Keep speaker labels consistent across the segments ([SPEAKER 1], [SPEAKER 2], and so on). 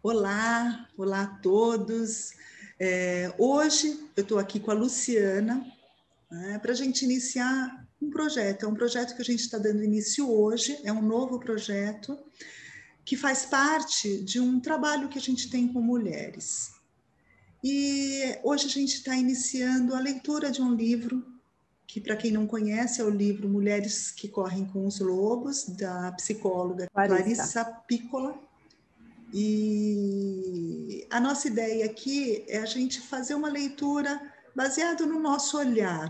[SPEAKER 1] Olá, olá a todos. É, hoje eu estou aqui com a Luciana né, para a gente iniciar um projeto. É um projeto que a gente está dando início hoje, é um novo projeto que faz parte de um trabalho que a gente tem com mulheres. E hoje a gente está iniciando a leitura de um livro que, para quem não conhece, é o livro Mulheres que Correm com os Lobos, da psicóloga Clarissa, Clarissa Piccola. E a nossa ideia aqui é a gente fazer uma leitura baseada no nosso olhar,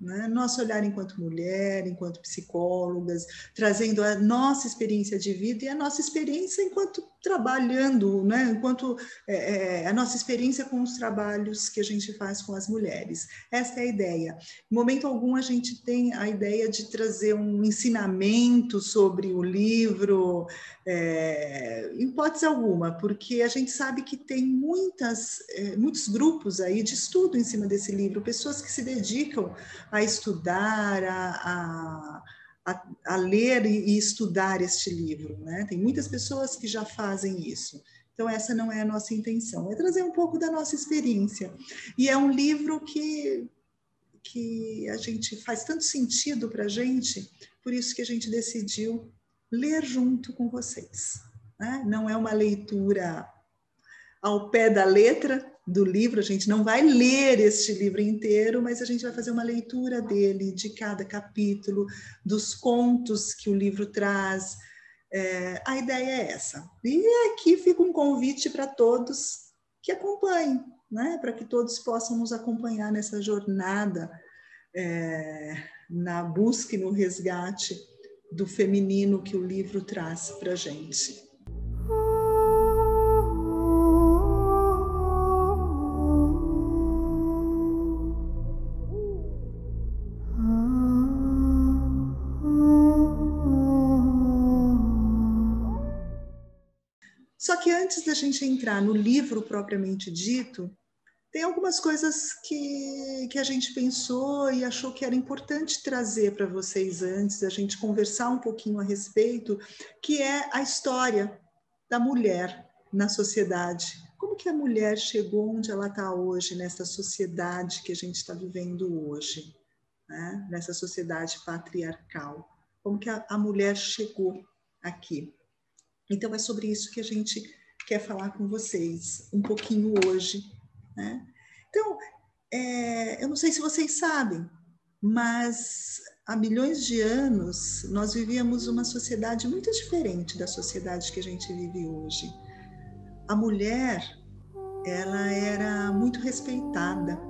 [SPEAKER 1] né? Nosso olhar enquanto mulher, enquanto psicólogas, trazendo a nossa experiência de vida e a nossa experiência enquanto trabalhando, né? enquanto é, é, a nossa experiência com os trabalhos que a gente faz com as mulheres. Essa é a ideia. Em momento algum, a gente tem a ideia de trazer um ensinamento sobre o livro, é, em hipótese alguma, porque a gente sabe que tem muitas, é, muitos grupos aí de estudo em cima desse livro, pessoas que se dedicam a estudar, a, a, a, a ler e, e, estudar este livro. Né? Tem muitas pessoas que já fazem isso. Então, essa não é a nossa intenção, é trazer um pouco da nossa experiência. E é um livro que, que a gente faz tanto sentido para a gente, por isso que a gente decidiu ler junto com vocês. Né? Não é uma leitura ao pé da letra do livro, a gente não vai ler este livro inteiro, mas a gente vai fazer uma leitura dele, de cada capítulo, dos contos que o livro traz. É, a ideia é essa. E aqui fica um convite para todos que acompanhem, né? para que todos possam nos acompanhar nessa jornada é, na busca e no resgate do feminino que o livro traz para a gente. Gente entrar no livro propriamente dito, tem algumas coisas que, que a gente pensou e achou que era importante trazer para vocês antes, a gente conversar um pouquinho a respeito, que é a história da mulher na sociedade. Como que a mulher chegou onde ela está hoje, nessa sociedade que a gente está vivendo hoje, né? nessa sociedade patriarcal? Como que a, a mulher chegou aqui? Então, é sobre isso que a gente quer falar com vocês um pouquinho hoje né? Então, é, eu não sei se vocês sabem, mas há milhões de anos nós vivíamos uma sociedade muito diferente da sociedade que a gente vive hoje. A mulher, ela era muito respeitada,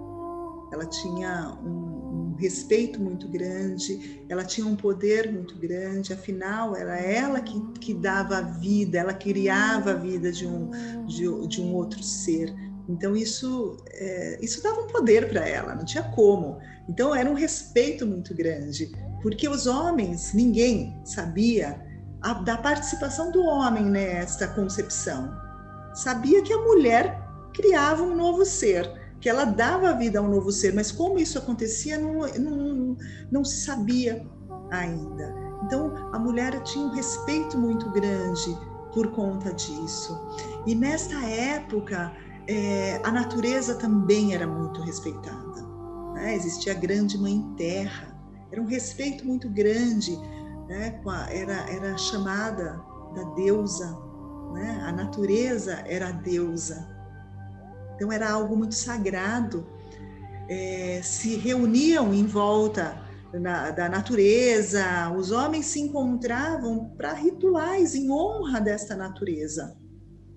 [SPEAKER 1] ela tinha um, respeito muito grande, ela tinha um poder muito grande, afinal, era ela que, que dava a vida, ela criava a vida de um, de, de um outro ser. Então isso é, isso dava um poder para ela, não tinha como. Então era um respeito muito grande, porque os homens ninguém sabia a, da participação do homem nesta concepção. Sabia que a mulher criava um novo ser, que ela dava vida a um novo ser, mas como isso acontecia não, não, não se sabia ainda. Então a mulher tinha um respeito muito grande por conta disso. E nesta época é, a natureza também era muito respeitada. Né? Existia a grande mãe terra, era um respeito muito grande, né? era, era chamada da deusa, né? a natureza era a deusa. Então era algo muito sagrado. É, se reuniam em volta na, da natureza, os homens se encontravam para rituais em honra desta natureza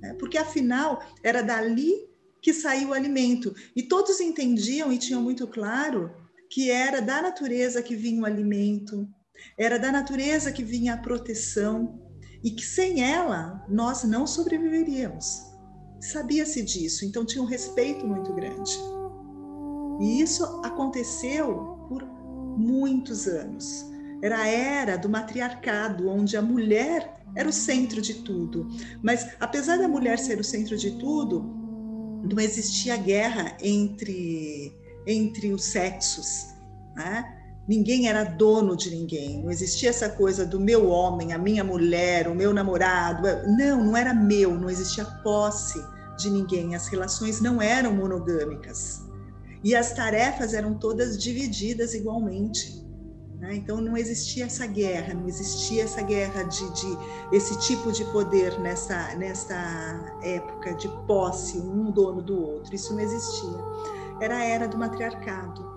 [SPEAKER 1] né? porque afinal era dali que saiu o alimento. E todos entendiam e tinham muito claro que era da natureza que vinha o alimento, era da natureza que vinha a proteção, e que sem ela nós não sobreviveríamos. Sabia-se disso, então tinha um respeito muito grande. E isso aconteceu por muitos anos. Era a era do matriarcado, onde a mulher era o centro de tudo. Mas apesar da mulher ser o centro de tudo, não existia guerra entre entre os sexos, né? Ninguém era dono de ninguém, não existia essa coisa do meu homem, a minha mulher, o meu namorado. Não, não era meu, não existia posse de ninguém, as relações não eram monogâmicas. E as tarefas eram todas divididas igualmente. Né? Então não existia essa guerra, não existia essa guerra de, de, esse tipo de poder nessa, nessa época de posse, um dono do outro. Isso não existia. Era a era do matriarcado.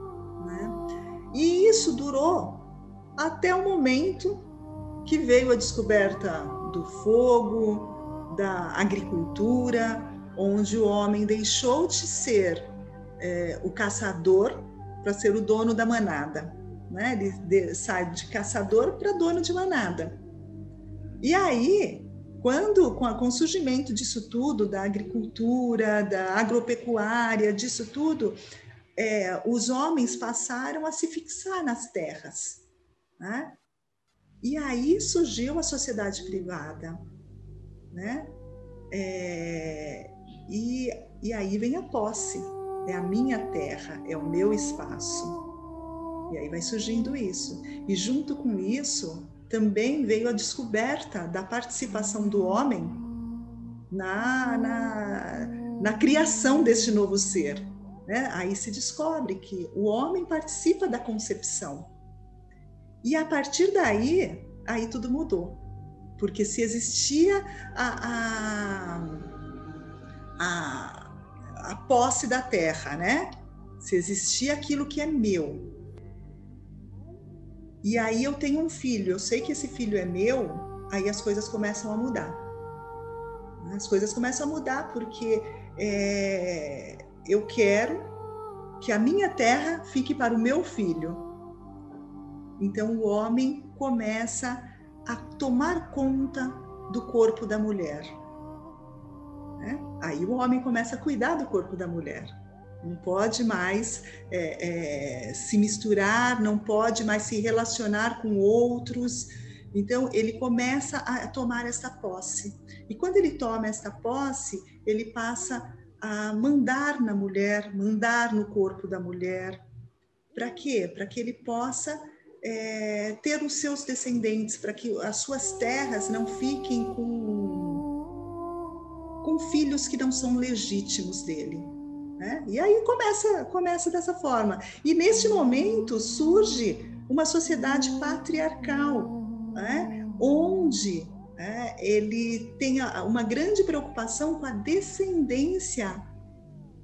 [SPEAKER 1] E isso durou até o momento que veio a descoberta do fogo, da agricultura, onde o homem deixou de ser é, o caçador para ser o dono da manada né? Ele de, sai de caçador para dono de manada. E aí, quando com, a, com o surgimento disso tudo, da agricultura, da agropecuária, disso tudo, é, os homens passaram a se fixar nas terras. Né? E aí surgiu a sociedade privada. Né? É, e, e aí vem a posse. É a minha terra, é o meu espaço. E aí vai surgindo isso. E junto com isso, também veio a descoberta da participação do homem na, na, na criação deste novo ser. Né? Aí se descobre que o homem participa da concepção. E a partir daí, aí tudo mudou. Porque se existia a, a, a, a posse da terra, né? Se existia aquilo que é meu, e aí eu tenho um filho, eu sei que esse filho é meu, aí as coisas começam a mudar. As coisas começam a mudar porque é, eu quero que a minha terra fique para o meu filho. Então o homem começa a tomar conta do corpo da mulher. Né? Aí o homem começa a cuidar do corpo da mulher não pode mais é, é, se misturar, não pode mais se relacionar com outros. Então, ele começa a tomar essa posse. E quando ele toma essa posse, ele passa a mandar na mulher, mandar no corpo da mulher. Para quê? Para que ele possa é, ter os seus descendentes, para que as suas terras não fiquem com, com filhos que não são legítimos dele. Né? E aí começa, começa dessa forma. E neste momento surge uma sociedade patriarcal, né? onde né, ele tem uma grande preocupação com a descendência,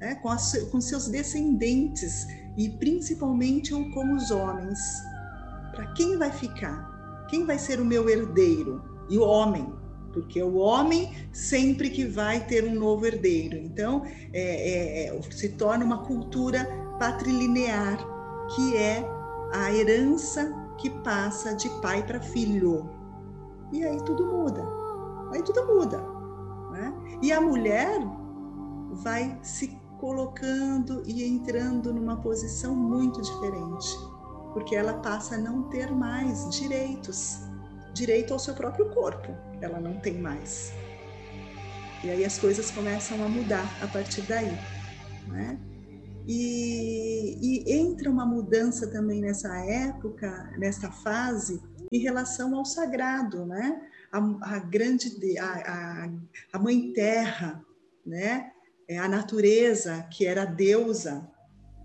[SPEAKER 1] né? com, com seus descendentes, e principalmente com os homens. Para quem vai ficar? Quem vai ser o meu herdeiro? E o homem, porque o homem sempre que vai ter um novo herdeiro. Então, é, é, é, se torna uma cultura patrilinear, que é a herança que passa de pai para filho. E aí tudo muda. Aí tudo muda. Né? E a mulher vai se colocando e entrando numa posição muito diferente, porque ela passa a não ter mais direitos direito ao seu próprio corpo ela não tem mais. E aí as coisas começam a mudar a partir daí, né? E, e entra uma mudança também nessa época, nessa fase, em relação ao sagrado, né? A, a grande, a, a, a mãe terra, né? É a natureza, que era deusa,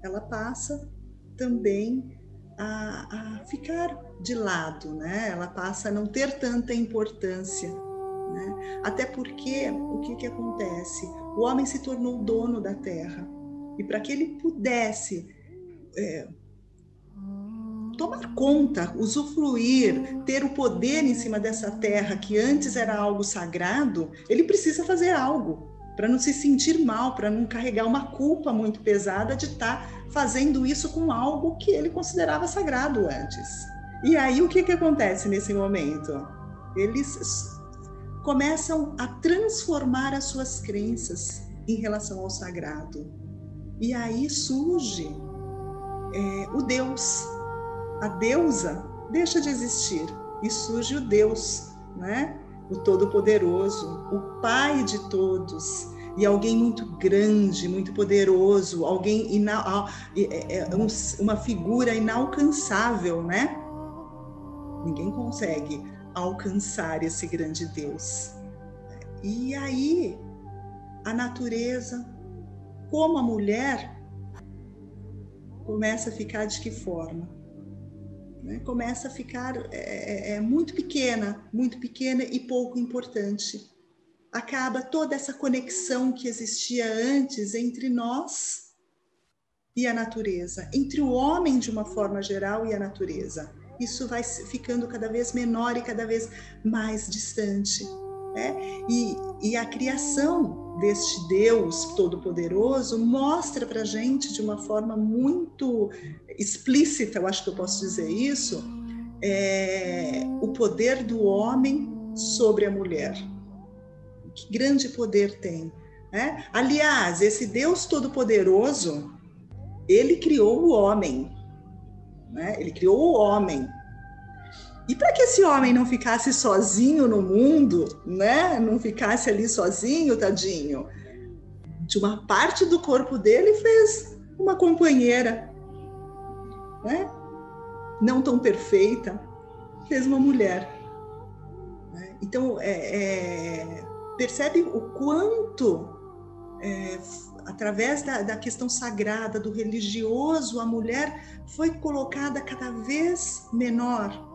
[SPEAKER 1] ela passa também a, a ficar de lado, né? Ela passa a não ter tanta importância, né? Até porque o que que acontece? O homem se tornou dono da terra e para que ele pudesse é, tomar conta, usufruir, ter o poder em cima dessa terra que antes era algo sagrado, ele precisa fazer algo para não se sentir mal, para não carregar uma culpa muito pesada de estar tá fazendo isso com algo que ele considerava sagrado antes. E aí o que, que acontece nesse momento? Eles começam a transformar as suas crenças em relação ao sagrado. E aí surge é, o Deus, a deusa deixa de existir e surge o Deus, né? o Todo-Poderoso, o Pai de todos. e alguém muito grande, muito poderoso, alguém ina é, é, uma figura inalcançável, né? Ninguém consegue alcançar esse grande Deus. E aí, a natureza, como a mulher, começa a ficar de que forma? Né? Começa a ficar é, é, é muito pequena, muito pequena e pouco importante. Acaba toda essa conexão que existia antes entre nós e a natureza, entre o homem de uma forma geral e a natureza. Isso vai ficando cada vez menor e cada vez mais distante. Né? E, e a criação deste Deus Todo-Poderoso mostra para gente de uma forma muito explícita, eu acho que eu posso dizer isso, é, o poder do homem sobre a mulher. Que grande poder tem. Né? Aliás, esse Deus Todo-Poderoso, ele criou o homem. Né? Ele criou o homem. E para que esse homem não ficasse sozinho no mundo, né? Não ficasse ali sozinho, tadinho. De uma parte do corpo dele fez uma companheira, né? Não tão perfeita, fez uma mulher. Né? Então, é, é, percebe o quanto, é, através da, da questão sagrada, do religioso, a mulher foi colocada cada vez menor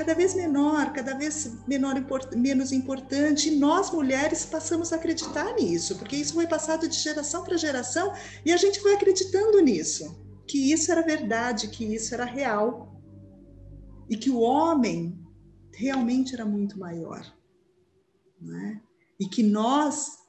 [SPEAKER 1] cada vez menor, cada vez menor, menos importante. E nós, mulheres, passamos a acreditar nisso, porque isso foi passado de geração para geração e a gente foi acreditando nisso, que isso era verdade, que isso era real. E que o homem realmente era muito maior. Né? E que nós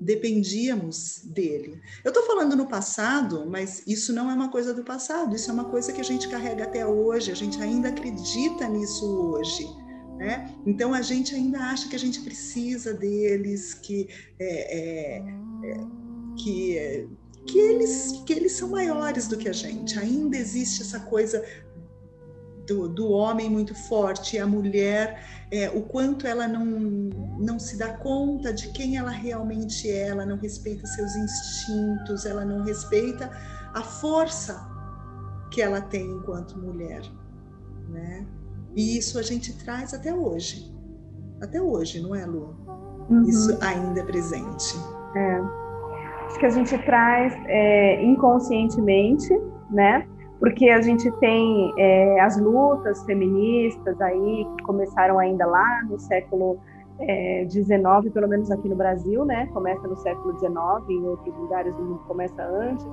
[SPEAKER 1] dependíamos dele. Eu estou falando no passado, mas isso não é uma coisa do passado, isso é uma coisa que a gente carrega até hoje, a gente ainda acredita nisso hoje. Né? Então a gente ainda acha que a gente precisa deles, que, é, é, é, que, que, eles, que eles são maiores do que a gente. Ainda existe essa coisa do, do homem muito forte e a mulher, é, o quanto ela não, não se dá conta de quem ela realmente é, ela não respeita seus instintos, ela não respeita a força que ela tem enquanto mulher, né? E isso a gente traz até hoje, até hoje, não é, Lu? Uhum. Isso ainda é presente.
[SPEAKER 2] É. Acho que a gente traz é, inconscientemente, né? Porque a gente tem é, as lutas feministas aí que começaram ainda lá no século XIX, é, pelo menos aqui no Brasil, né? Começa no século XIX, em outros lugares do mundo começa antes,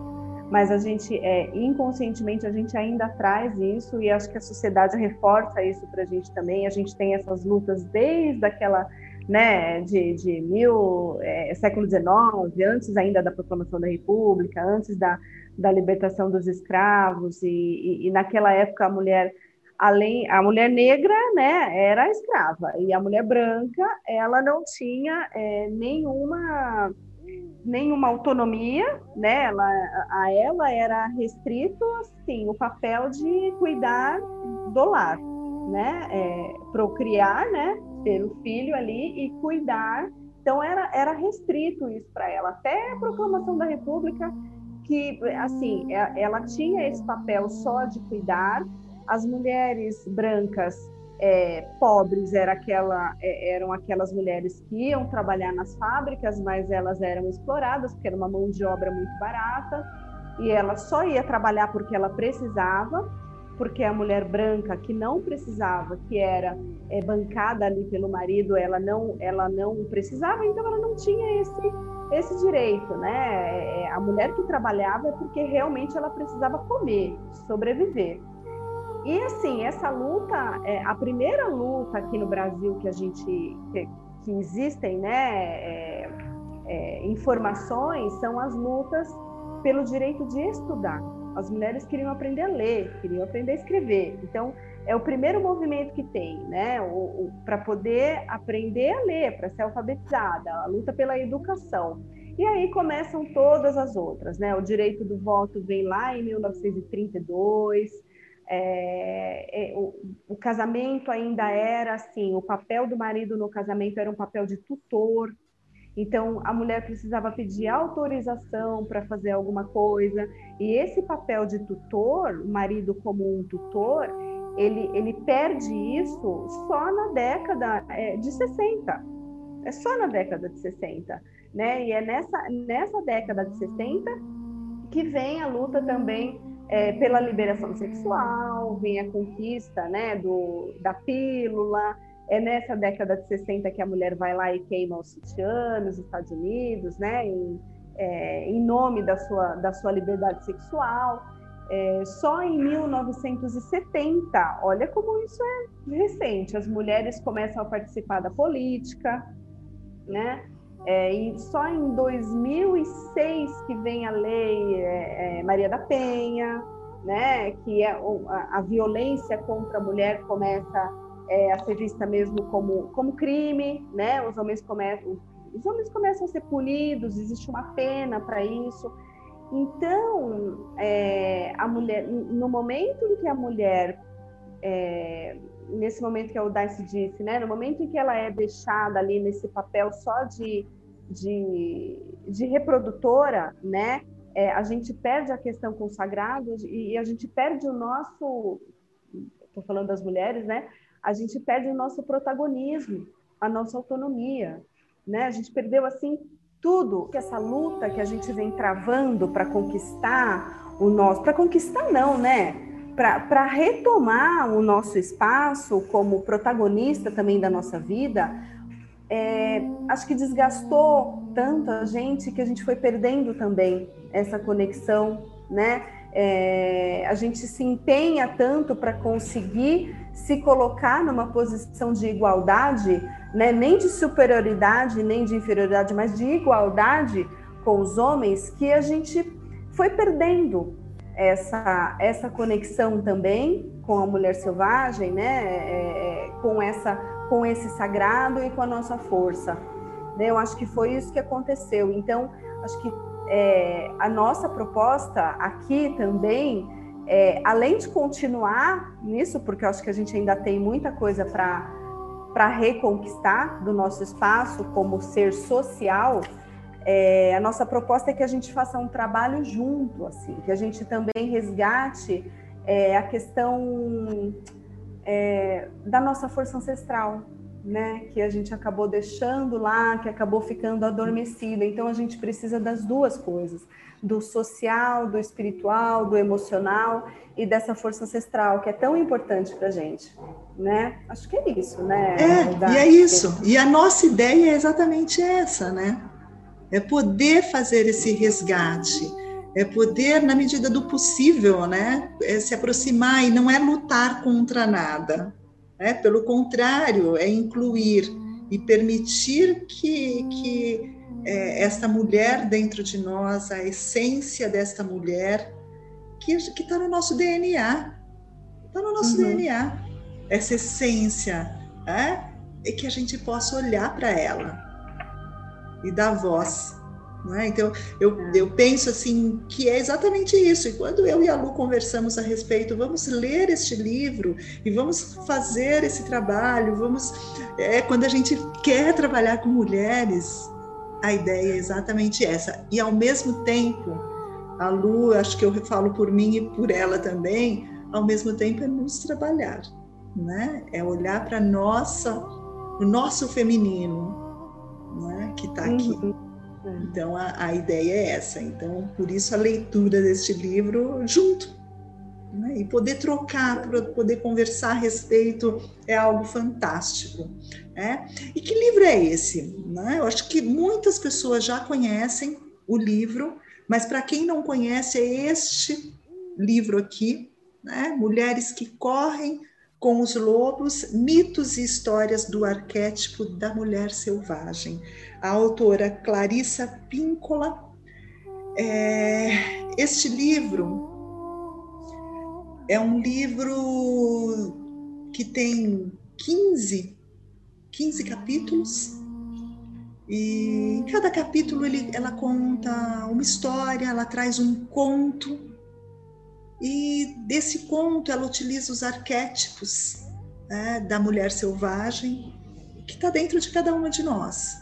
[SPEAKER 2] mas a gente, é, inconscientemente, a gente ainda traz isso e acho que a sociedade reforça isso para a gente também. A gente tem essas lutas desde aquela né, de, de mil, é, século XIX, antes ainda da proclamação da República, antes da, da libertação dos escravos, e, e, e naquela época a mulher, além, a mulher negra, né, era escrava, e a mulher branca, ela não tinha é, nenhuma nenhuma autonomia, né? Ela, a ela era restrito, assim, o papel de cuidar do lar, né? É, procriar, né? Ter o filho ali e cuidar. Então era, era restrito isso para ela. Até a proclamação da República, que assim é, ela tinha esse papel só de cuidar. As mulheres brancas é, pobres era aquela, é, eram aquelas mulheres que iam trabalhar nas fábricas, mas elas eram exploradas porque era uma mão de obra muito barata e ela só ia trabalhar porque ela precisava porque a mulher branca que não precisava, que era é, bancada ali pelo marido, ela não, ela não precisava, então ela não tinha esse, esse direito, né? É, é, a mulher que trabalhava é porque realmente ela precisava comer, sobreviver. E assim, essa luta, é, a primeira luta aqui no Brasil que a gente, que, que existem, né, é, é, informações, são as lutas pelo direito de estudar. As mulheres queriam aprender a ler, queriam aprender a escrever. Então, é o primeiro movimento que tem, né? Para poder aprender a ler, para ser alfabetizada, a luta pela educação. E aí começam todas as outras, né? O direito do voto vem lá em 1932. É, é, o, o, casamento ainda era assim, o papel do marido no casamento era um papel de tutor, Então, a mulher precisava pedir autorização para fazer alguma coisa, e esse papel de tutor, o marido como um tutor, ele, ele perde isso só na década é, de 60. É só na década de 60. Né? E é nessa, nessa década de 60 que vem a luta também é, pela liberação sexual, vem a conquista né, do, da pílula. É nessa década de 60 que a mulher vai lá e queima os sutiã nos Estados Unidos, né, em, é, em nome da sua, da sua liberdade sexual. É, só em 1970, olha como isso é recente, as mulheres começam a participar da política, né? É, e só em 2006 que vem a lei é, é, Maria da Penha, né? Que é a, a violência contra a mulher começa é, a ser vista mesmo como como crime, né? Os homens começam os homens começam a ser punidos, existe uma pena para isso. Então, é, a mulher, no momento em que a mulher, é, nesse momento que a Udice disse, né, no momento em que ela é deixada ali nesse papel só de, de, de reprodutora, né, é, a gente perde a questão consagrada e a gente perde o nosso, estou falando das mulheres, né, a gente perde o nosso protagonismo, a nossa autonomia, né, a gente perdeu assim tudo que essa luta que a gente vem travando para conquistar o nosso, para conquistar não, né? Para retomar o nosso espaço como protagonista também da nossa vida, é, acho que desgastou tanta gente que a gente foi perdendo também essa conexão, né? É, a gente se empenha tanto para conseguir se colocar numa posição de igualdade, né, nem de superioridade, nem de inferioridade, mas de igualdade com os homens, que a gente foi perdendo essa, essa conexão também com a mulher selvagem, né, é, é com, essa, com esse sagrado e com a nossa força. Eu acho que foi isso que aconteceu. Então, acho que é, a nossa proposta aqui também é, além de continuar nisso, porque eu acho que a gente ainda tem muita coisa para reconquistar do nosso espaço como ser social, é, a nossa proposta é que a gente faça um trabalho junto, assim, que a gente também resgate é, a questão é, da nossa força ancestral, né, que a gente acabou deixando lá, que acabou ficando adormecida. Então a gente precisa das duas coisas do social, do espiritual, do emocional e dessa força ancestral que é tão importante para a gente, né? Acho que é isso, né?
[SPEAKER 1] É, e é isso. E a nossa ideia é exatamente essa, né? É poder fazer esse resgate, é poder, na medida do possível, né, é se aproximar e não é lutar contra nada, né? Pelo contrário, é incluir e permitir que, que é, esta mulher dentro de nós, a essência desta mulher, que está no nosso DNA. Está no nosso uhum. DNA. Essa essência, é, é que a gente possa olhar para ela e dar voz. Né? Então, eu, é. eu penso assim que é exatamente isso. E quando eu e a Lu conversamos a respeito, vamos ler este livro e vamos fazer esse trabalho. Vamos, é, quando a gente quer trabalhar com mulheres, a ideia é exatamente essa. E ao mesmo tempo, a Lu, acho que eu falo por mim e por ela também, ao mesmo tempo é nos trabalhar, né? É olhar para nossa, o nosso feminino, né? Que está aqui. Uhum. Então a, a ideia é essa. Então por isso a leitura deste livro junto, né? E poder trocar, poder conversar a respeito é algo fantástico. Né? E que livro é esse? Né? Eu acho que muitas pessoas já conhecem o livro, mas para quem não conhece, é este livro aqui, né? Mulheres que Correm com os Lobos, Mitos e Histórias do Arquétipo da Mulher Selvagem. A autora Clarissa Píncola. É, este livro é um livro que tem 15, 15 capítulos. E em cada capítulo ele, ela conta uma história, ela traz um conto. E desse conto ela utiliza os arquétipos né, da mulher selvagem que está dentro de cada uma de nós.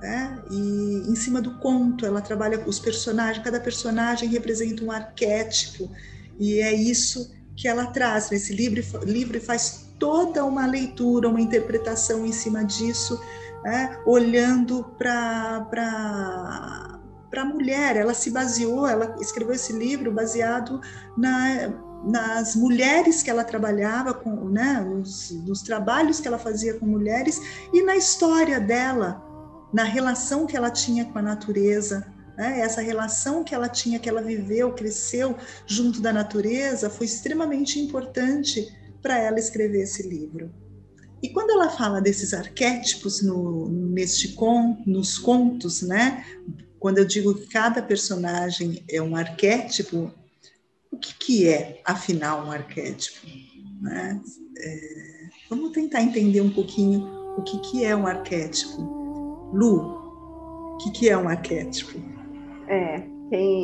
[SPEAKER 1] né? E em cima do conto, ela trabalha os personagens, cada personagem representa um arquétipo, e é isso que ela traz nesse livro, livro e faz toda uma leitura, uma interpretação em cima disso, né? olhando para para a mulher. Ela se baseou, ela escreveu esse livro baseado na, nas mulheres que ela trabalhava com, né, nos, nos, trabalhos que ela fazia com mulheres e na história dela, na relação que ela tinha com a natureza. Né? Essa relação que ela tinha, que ela viveu, cresceu junto da natureza, foi extremamente importante para ela escrever esse livro. E quando ela fala desses arquétipos no, neste con, nos contos, né? Quando eu digo que cada personagem é um arquétipo, o que, que é, afinal, um arquétipo? Né? É, vamos tentar entender um pouquinho o que, que é um arquétipo. Lu, o que, que é um arquétipo?
[SPEAKER 2] É,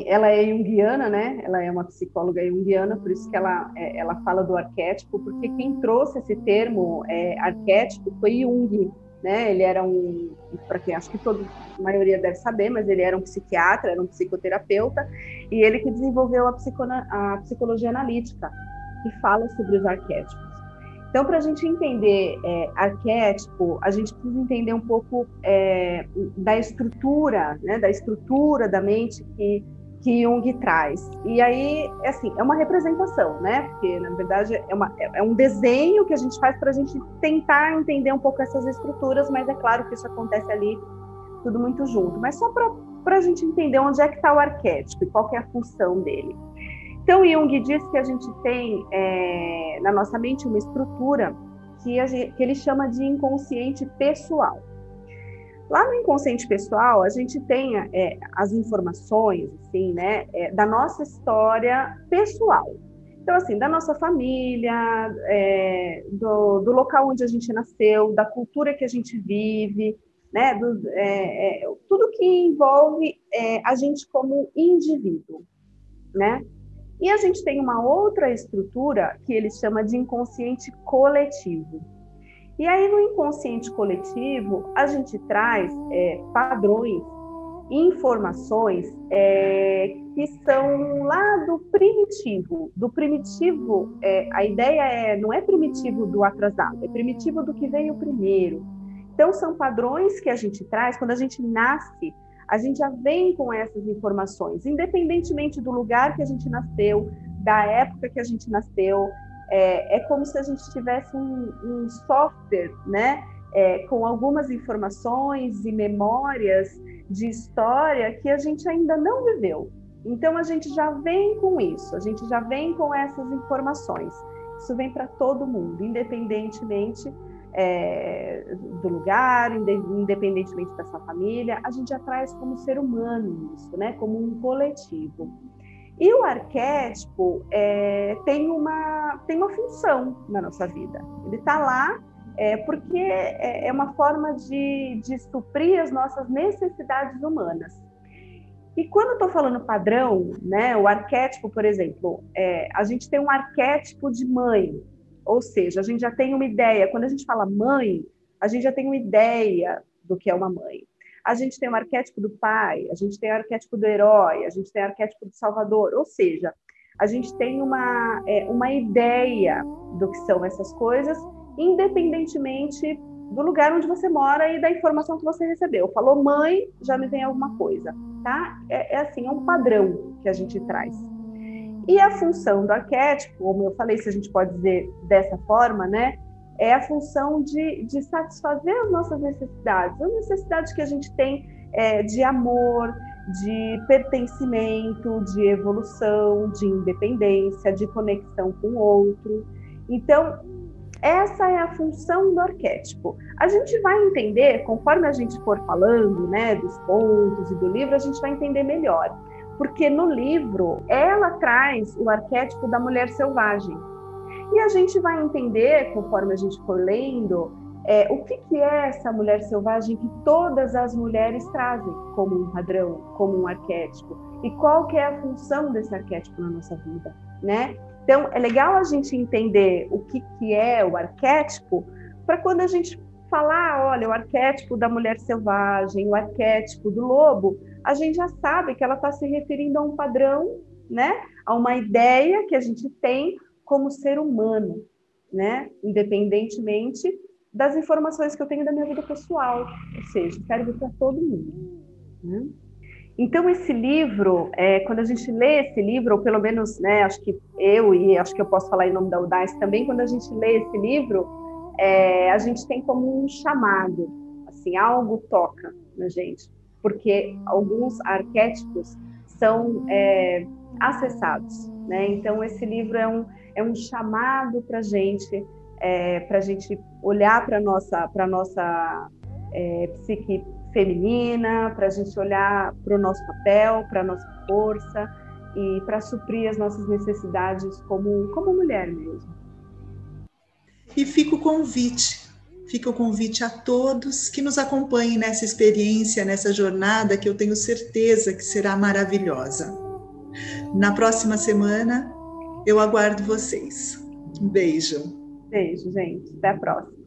[SPEAKER 2] ela é junguiana, né? Ela é uma psicóloga junguiana, por isso que ela, é, ela fala do arquétipo, porque quem trouxe esse termo é, arquétipo foi Jung, né? Ele era um, para quem acho que toda a maioria deve saber, mas ele era um psiquiatra, era um psicoterapeuta, e ele que desenvolveu a, a psicologia analítica, que fala sobre os arquétipos. Então, para a gente entender é, arquétipo, a gente precisa entender um pouco é, da estrutura, né, da estrutura da mente que que Jung traz. E aí, é assim, é uma representação, né? Porque, na verdade, é, uma, é, é um desenho que a gente faz para a gente tentar entender um pouco essas estruturas, mas é claro que isso acontece ali tudo muito junto. Mas só para a gente entender onde é que está o arquétipo e qual é a função dele. Então, Jung diz que a gente tem é, na nossa mente uma estrutura que, gente, que ele chama de inconsciente pessoal. Lá no inconsciente pessoal, a gente tem é, as informações, assim, né, é, da nossa história pessoal. Então, assim, da nossa família, é, do, do, local onde a gente nasceu, da cultura que a gente vive, né, do, é, é, tudo que envolve é, a gente como indivíduo, né? E a gente tem uma outra estrutura que ele chama de inconsciente coletivo. E aí, no inconsciente coletivo, a gente traz é, padrões, informações é, que são lá do primitivo. Do primitivo, é, a ideia é não é primitivo do atrasado, é primitivo do que veio primeiro. Então, são padrões que a gente traz quando a gente nasce. A gente já vem com essas informações, independentemente do lugar que a gente nasceu, da época que a gente nasceu, é, é como se a gente tivesse um, um software, né? É, com algumas informações e memórias de história que a gente ainda não viveu. Então a gente já vem com isso, a gente já vem com essas informações. Isso vem para todo mundo, independentemente é, do lugar, independentemente da sua família, a gente já traz como ser humano isso, né? Como um coletivo. E o arquétipo é, tem, uma, tem uma função na nossa vida. Ele está lá é, porque é, é uma forma de, de suprir as nossas necessidades humanas. E quando estou falando padrão, né, o arquétipo, por exemplo, é, a gente tem um arquétipo de mãe, ou seja, a gente já tem uma ideia. Quando a gente fala mãe, a gente já tem uma ideia do que é uma mãe a gente tem o arquétipo do pai, a gente tem o arquétipo do herói, a gente tem o arquétipo do salvador, ou seja, a gente tem uma, é, uma ideia do que são essas coisas, independentemente do lugar onde você mora e da informação que você recebeu. Falou mãe, já me vem alguma coisa, tá? É, é assim, é um padrão que a gente traz. E a função do arquétipo, como eu falei, se a gente pode dizer dessa forma, né? É a função de, de satisfazer as nossas necessidades, as necessidades que a gente tem é, de amor, de pertencimento, de evolução, de independência, de conexão com o outro. Então, essa é a função do arquétipo. A gente vai entender, conforme a gente for falando, né, dos pontos e do livro, a gente vai entender melhor. Porque no livro, ela traz o arquétipo da mulher selvagem. E a gente vai entender, conforme a gente for lendo, é, o que, que é essa mulher selvagem que todas as mulheres trazem como um padrão, como um arquétipo, e qual que é a função desse arquétipo na nossa vida, né? Então, é legal a gente entender o que, que é o arquétipo, para quando a gente falar, olha, o arquétipo da mulher selvagem, o arquétipo do lobo, a gente já sabe que ela está se referindo a um padrão, né? A uma ideia que a gente tem como ser humano, né? Independentemente das informações que eu tenho da minha vida pessoal, ou seja, serve para todo mundo. Né? Então esse livro, é, quando a gente lê esse livro, ou pelo menos, né, acho que eu e acho que eu posso falar em nome da Udais também, quando a gente lê esse livro, é, a gente tem como um chamado, assim, algo toca na gente, porque alguns arquétipos são é, acessados, né? Então esse livro é um é um chamado para gente, é, para gente olhar para nossa para nossa é, psique feminina, para a gente olhar para o nosso papel, para nossa força e para suprir as nossas necessidades como como mulher mesmo.
[SPEAKER 1] E fica o convite, fica o convite a todos que nos acompanhem nessa experiência, nessa jornada que eu tenho certeza que será maravilhosa. Na próxima semana, eu aguardo vocês. Um beijo.
[SPEAKER 2] Beijo, gente. Até a próxima.